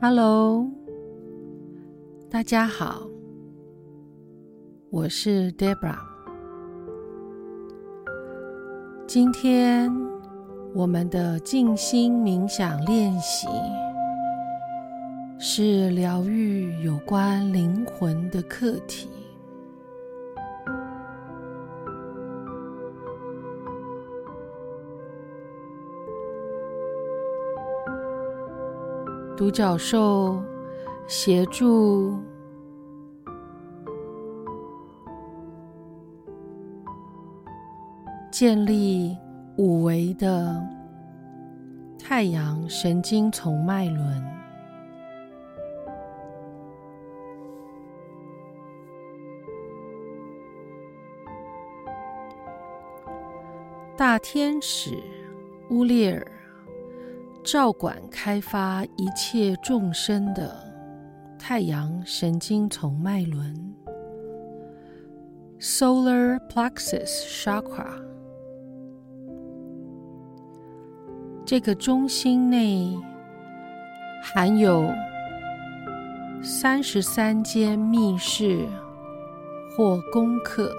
Hello，大家好，我是 Debra。今天我们的静心冥想练习是疗愈有关灵魂的课题。独角兽协助建立五维的太阳神经丛脉轮。大天使乌列尔。照管开发一切众生的太阳神经丛脉轮 （Solar Plexus Chakra）。这个中心内含有三十三间密室或功课，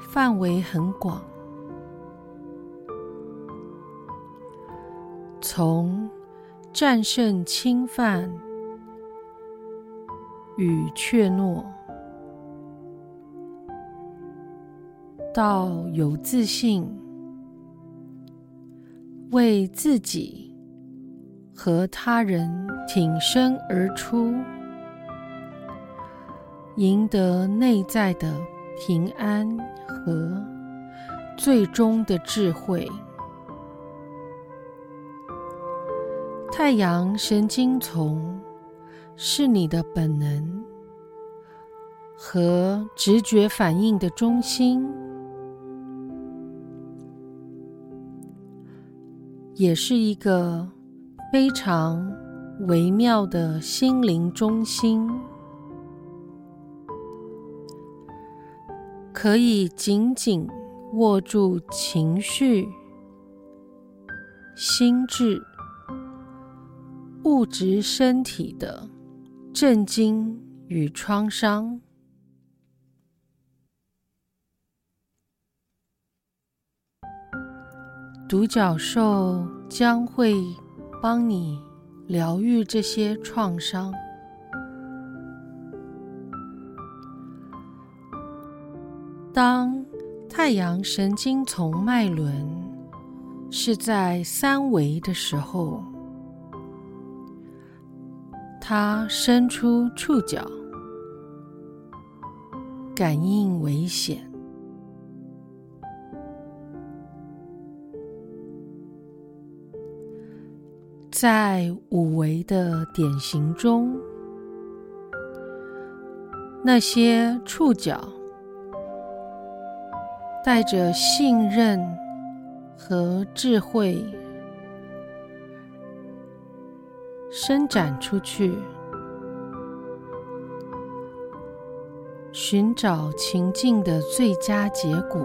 范围很广。从战胜侵犯与怯懦，到有自信，为自己和他人挺身而出，赢得内在的平安和最终的智慧。太阳神经丛是你的本能和直觉反应的中心，也是一个非常微妙的心灵中心，可以紧紧握住情绪、心智。物质身体的震惊与创伤，独角兽将会帮你疗愈这些创伤。当太阳神经丛脉轮是在三维的时候。他伸出触角，感应危险。在五维的典型中，那些触角带着信任和智慧。伸展出去，寻找情境的最佳结果。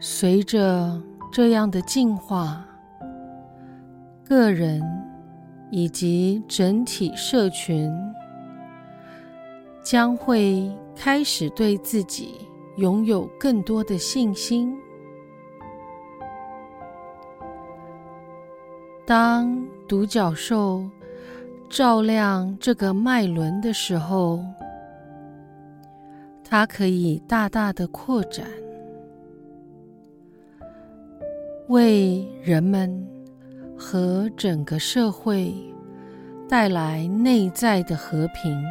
随着这样的进化，个人以及整体社群将会开始对自己。拥有更多的信心。当独角兽照亮这个脉轮的时候，它可以大大的扩展，为人们和整个社会带来内在的和平。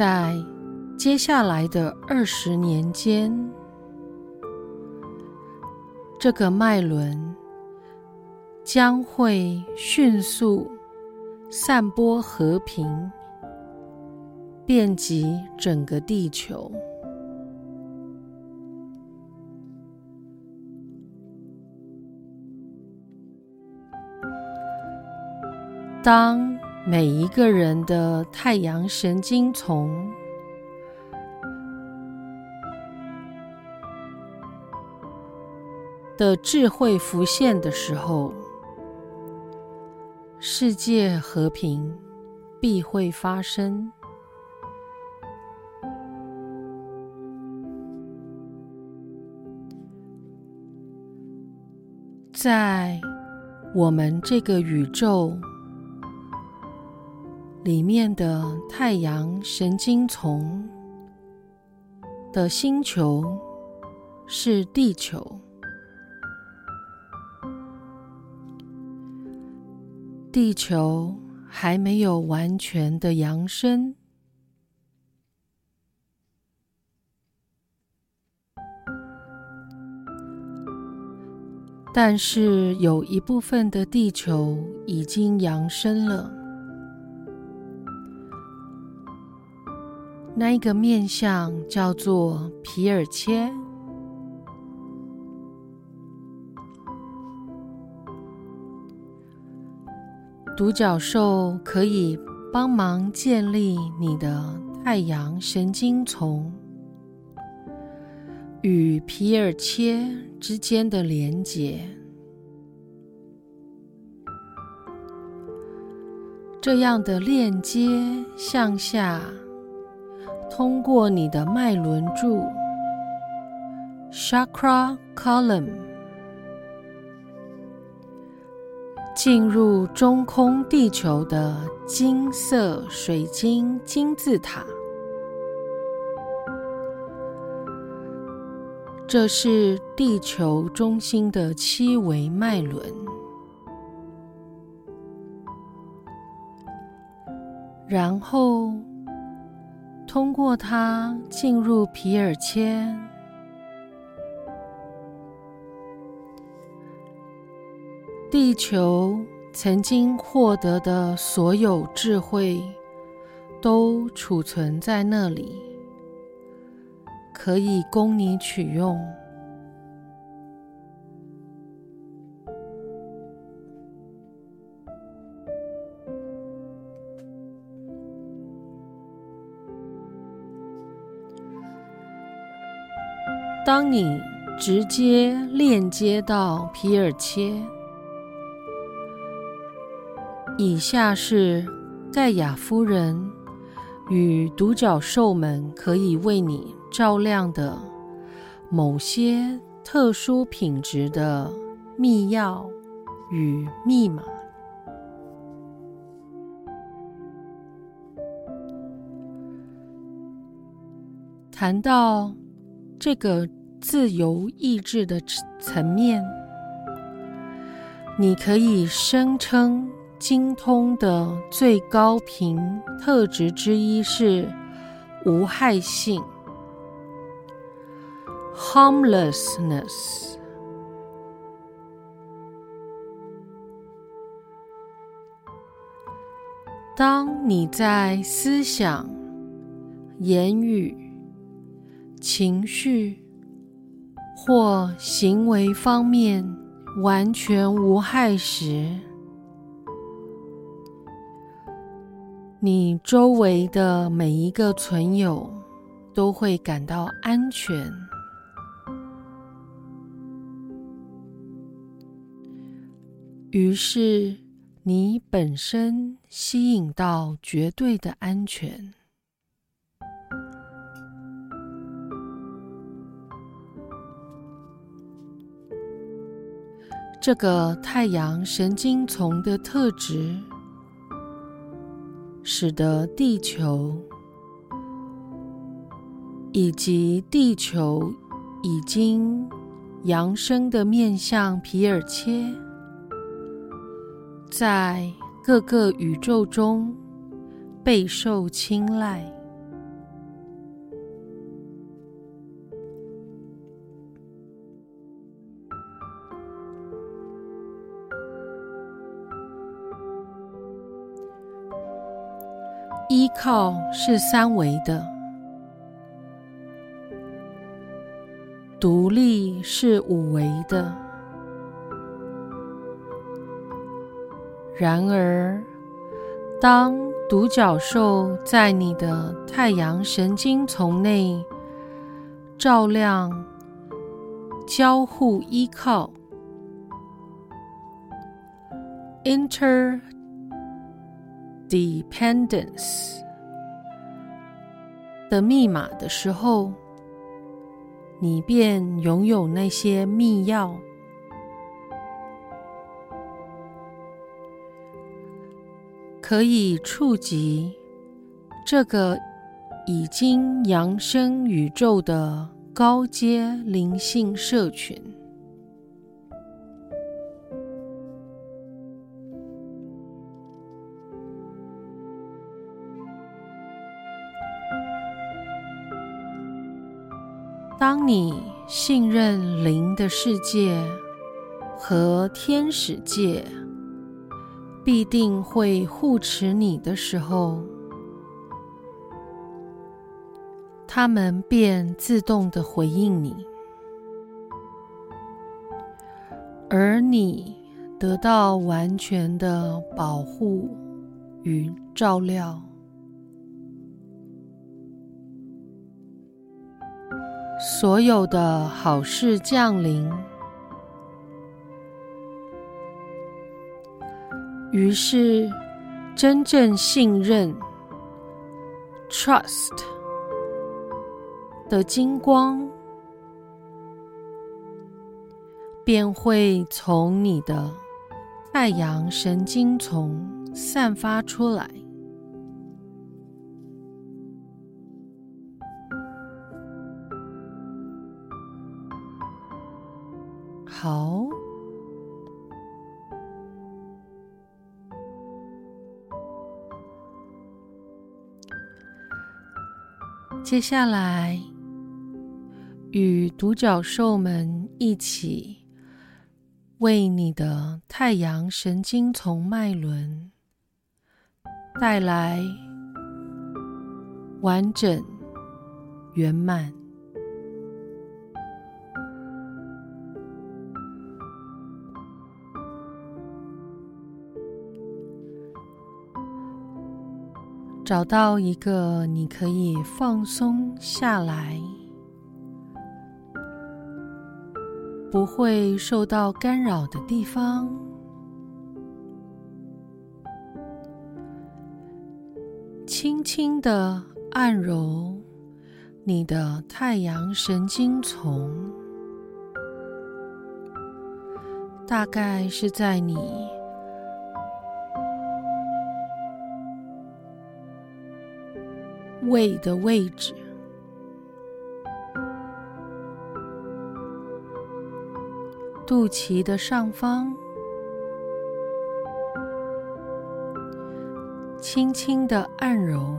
在接下来的二十年间，这个脉轮将会迅速散播和平，遍及整个地球。当每一个人的太阳神经丛的智慧浮现的时候，世界和平必会发生。在我们这个宇宙里面的太阳神经丛的星球是地球。地球还没有完全的扬升。但是有一部分的地球已经扬升了，那一个面向叫做皮尔切。独角兽可以帮忙建立你的太阳神经丛与皮尔切之间的连结，这样的链接向下，通过你的脉轮柱 （Chakra Column） 进入中空地球的金色水晶金字塔。这是地球中心的七维脉轮，然后通过它进入皮尔切。地球曾经获得的所有智慧，都储存在那里。可以供你取用。当你直接链接到皮尔切，以下是盖亚夫人与独角兽们可以为你。照亮的某些特殊品质的密钥与密码。谈到这个自由意志的层面，你可以声称精通的最高频特质之一是无害性。Harmlessness。当你在思想、言语、情绪或行为方面完全无害时，你周围的每一个存有都会感到安全。于是，你本身吸引到绝对的安全。这个太阳神经丛的特质，使得地球以及地球已经扬升的面向皮尔切。在各个宇宙中备受青睐，靠是三维的，独立是五维的。然而，当独角兽在你的太阳神经丛内照亮、交互依靠 （interdependence） 的密码的时候，你便拥有那些密钥。可以触及这个已经扬升宇宙的高阶灵性社群。你信任灵的世界和天使界，必定会护持你的时候，他们便自动的回应你，而你得到完全的保护与照料，所有的好事降临。于是，真正信任 （trust） 的金光便会从你的太阳神经丛散发出来。好。接下来，与独角兽们一起，为你的太阳神经丛脉轮带来完整圆满。找到一个你可以放松下来，不会受到干扰的地方，轻轻地按揉你的太阳神经丛，大概是在你。胃的位置，肚脐的上方，轻轻的按揉，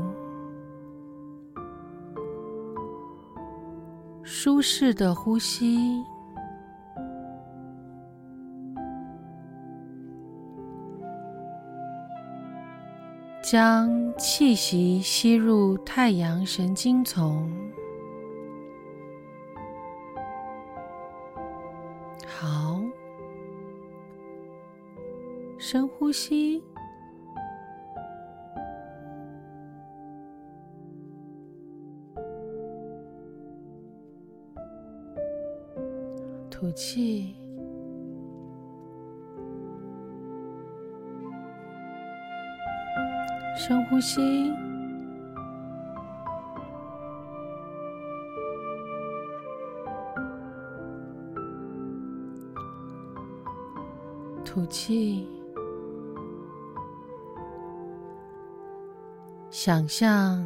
舒适的呼吸。将气息吸入太阳神经丛，好，深呼吸，吐气。深呼吸，吐气。想象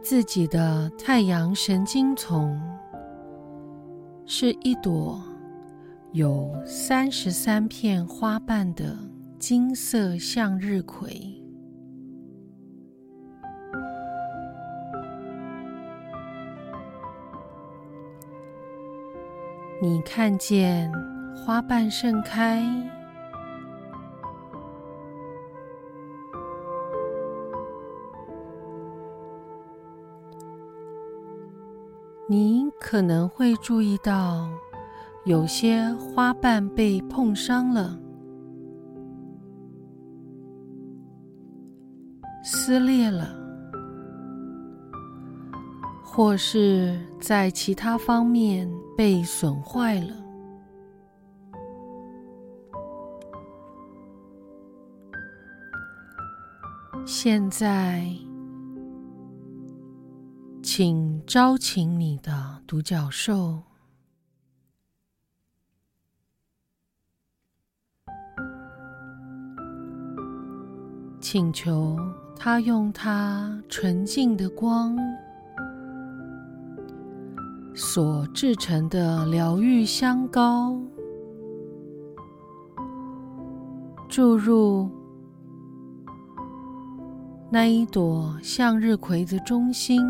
自己的太阳神经丛是一朵有三十三片花瓣的金色向日葵。你看见花瓣盛开，你可能会注意到有些花瓣被碰伤了，撕裂了，或是在其他方面被损坏了。现在，请招请你的独角兽，请求他用他纯净的光所制成的疗愈香膏注入。那一朵向日葵的中心，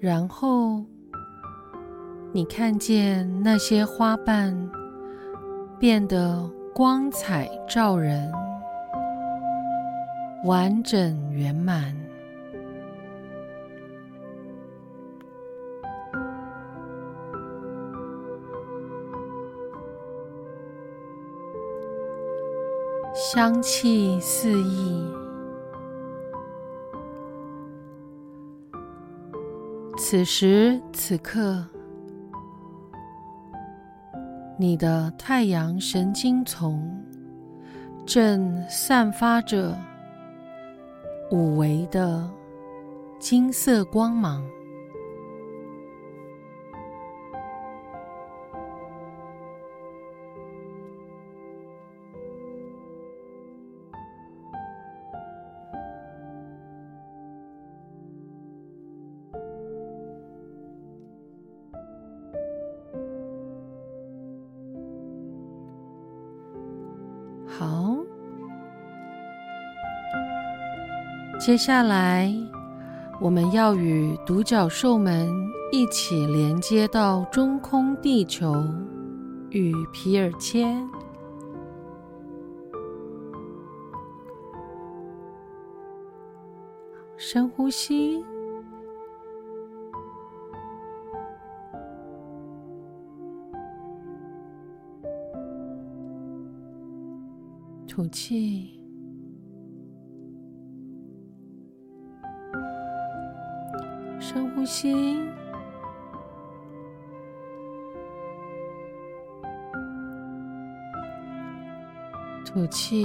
然后你看见那些花瓣变得光彩照人，完整圆满。香气四溢。此时此刻，你的太阳神经丛正散发着五维的金色光芒。接下来我们要与独角兽们一起连接到中空地球与皮尔谦。深呼吸。吐气，呼吸，吐气，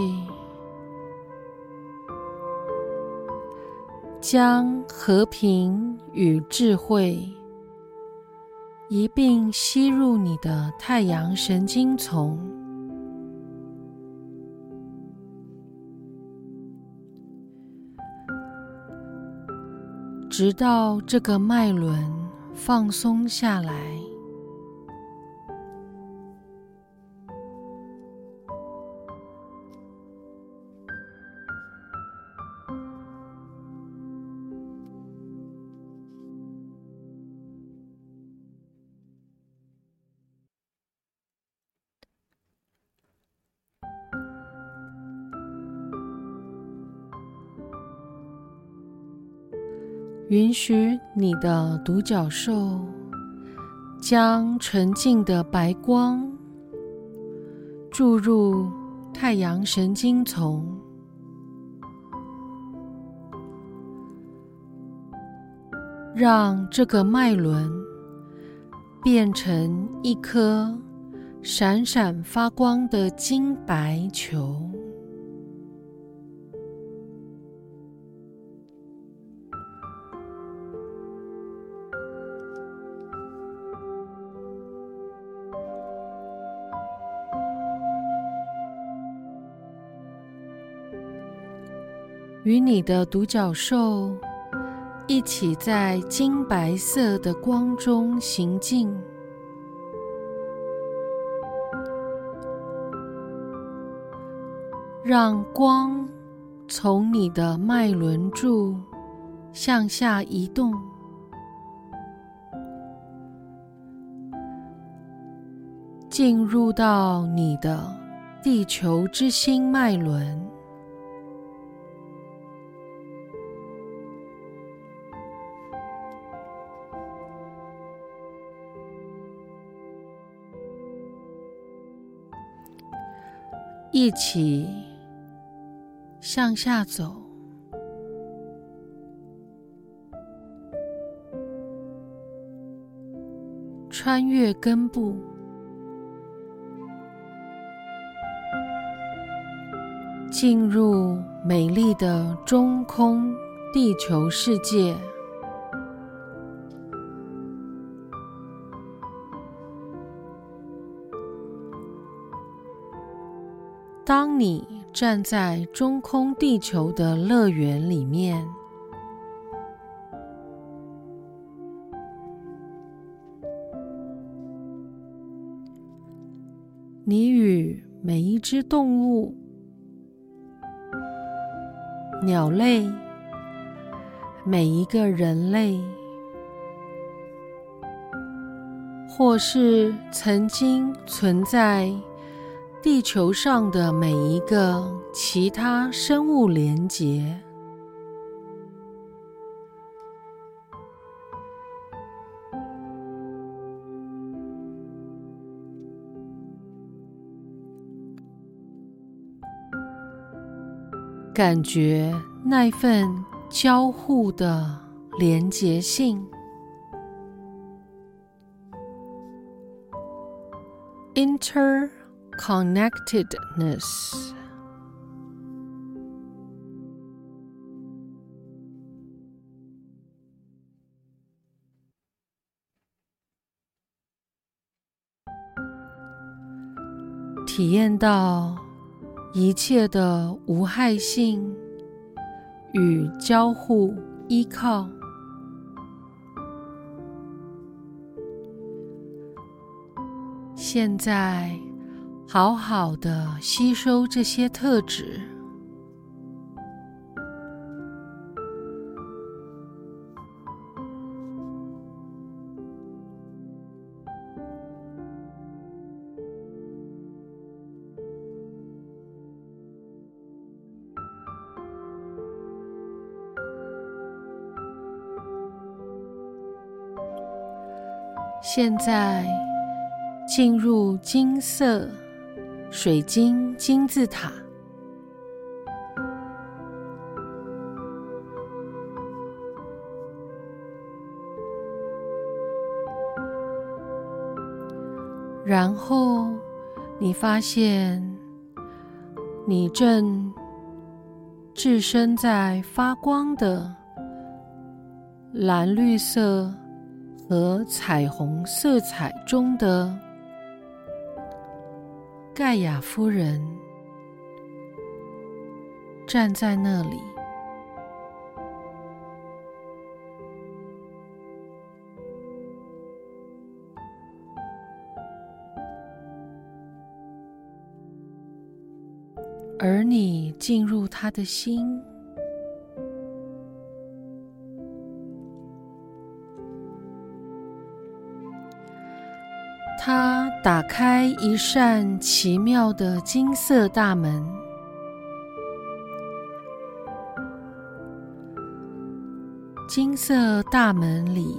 将和平与智慧一并吸入你的太阳神经丛。直到这个脉轮放松下来。允许你的独角兽将纯净的白光注入太阳神经丛，让这个脉轮变成一颗闪闪发光的金白球。与你的独角兽一起在金白色的光中行进，让光从你的脉轮柱向下移动，进入到你的地球之心脉轮。一起向下走，穿越根部，进入美丽的中空地球世界。你站在中空地球的乐园里面，你与每一只动物、鸟类、每一个人类，或是曾经存在地球上的每一个其他生物连结，感觉那份交互的连结性，inter。Connectedness，体验到一切的无害性与交互依靠。现在。好好的吸收这些特质，现在进入金色。水晶金字塔，然后你发现你正置身在发光的蓝绿色和彩虹色彩中的。盖亚夫人站在那里，而你进入他的心。打开一扇奇妙的金色大门，金色大门里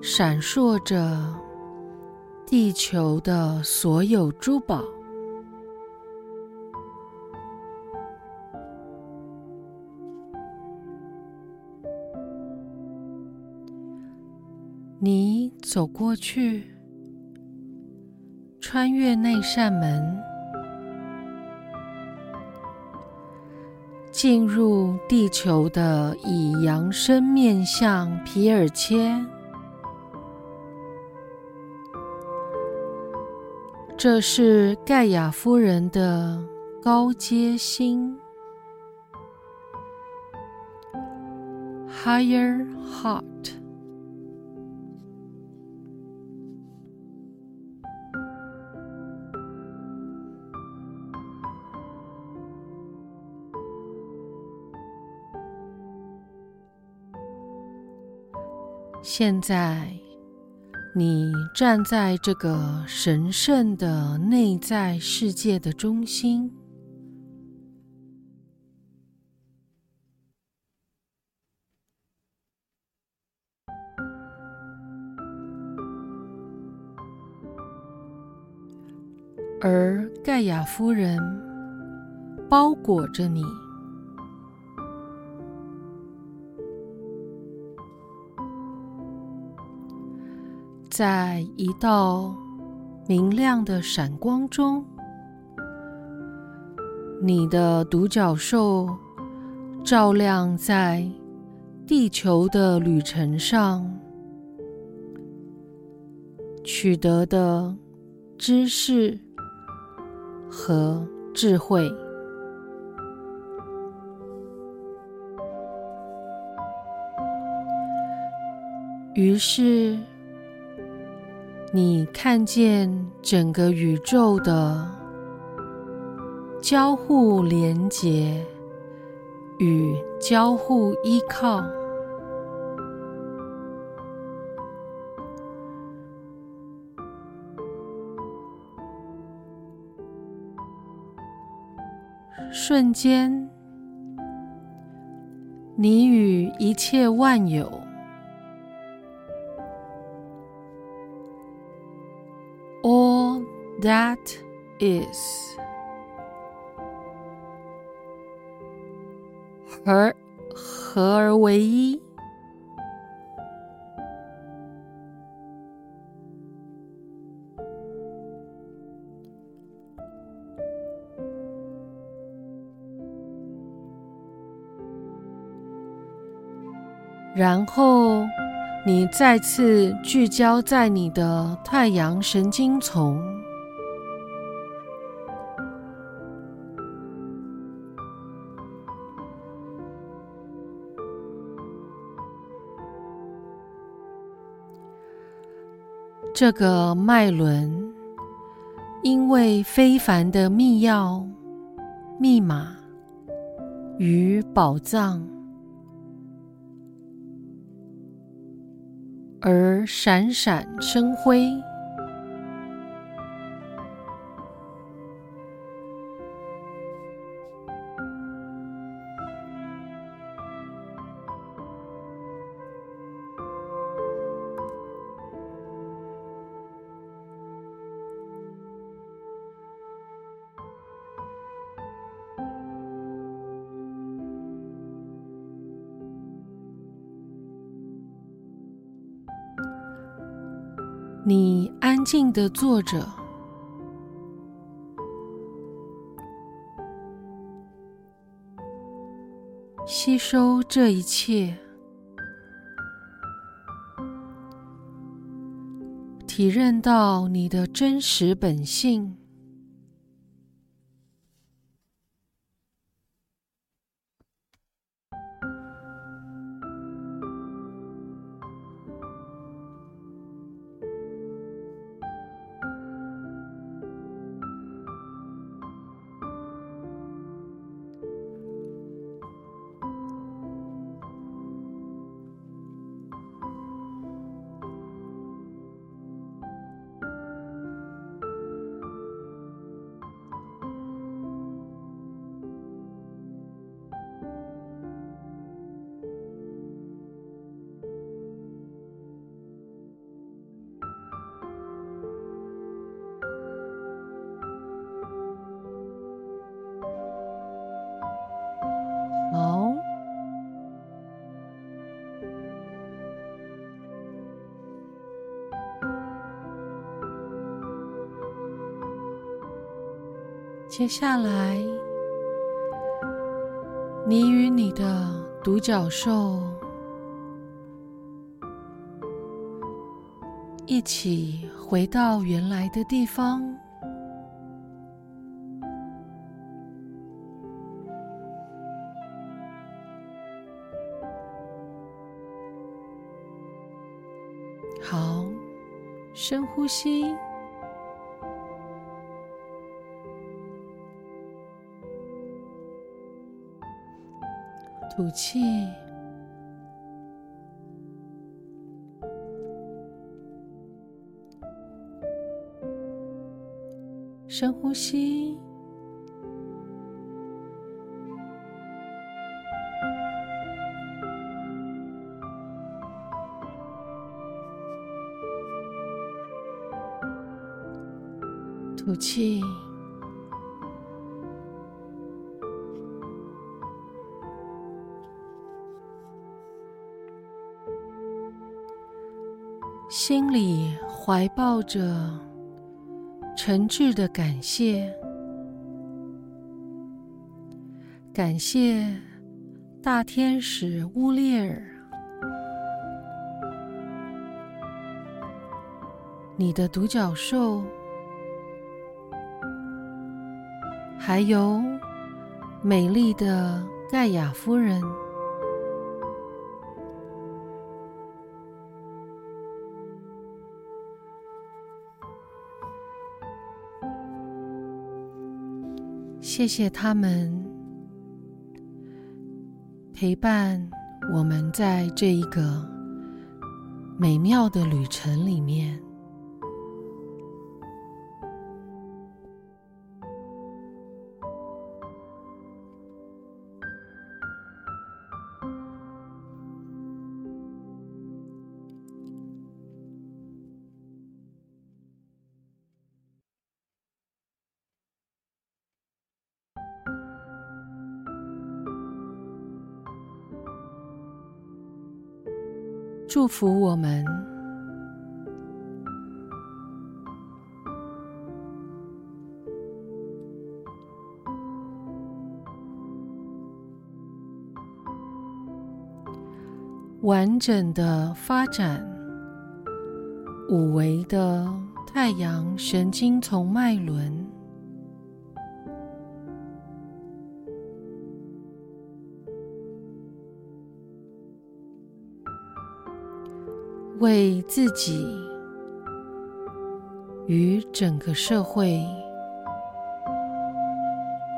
闪烁着地球的所有珠宝。你走过去。穿越那扇门，进入地球的以扬升面向皮尔切。这是盖亚夫人的高阶星 （Higher Heart）。现在，你站在这个神圣的内在世界的中心，而盖亚夫人包裹着你。在一道明亮的闪光中，你的独角兽照亮在地球的旅程上取得的知识和智慧。于是，你看见整个宇宙的交互连结与交互依靠，瞬间，你与一切万有。That is 而合而为一，然后你再次聚焦在你的太阳神经丛。这个脉轮，因为非凡的密钥、密码与宝藏而闪闪生辉。的作者，吸收这一切，体认到你的真实本性。接下来，你与你的独角兽一起回到原来的地方。好，深呼吸。吐气，深呼吸，吐气。心里怀抱着诚挚的感谢，感谢大天使乌列尔，你的独角兽，还有美丽的盖亚夫人。谢谢他们陪伴我们在这一个美妙的旅程里面。祝福我们，完整的发展五维的太阳神经丛脉轮。为自己与整个社会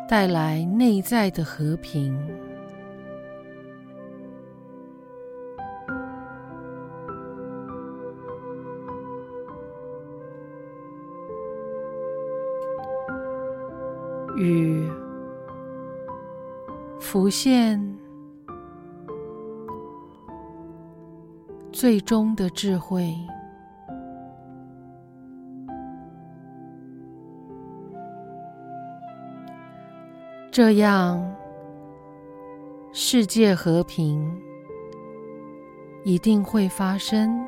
带来内在的和平，与浮现。最终的智慧，这样世界和平一定会发生。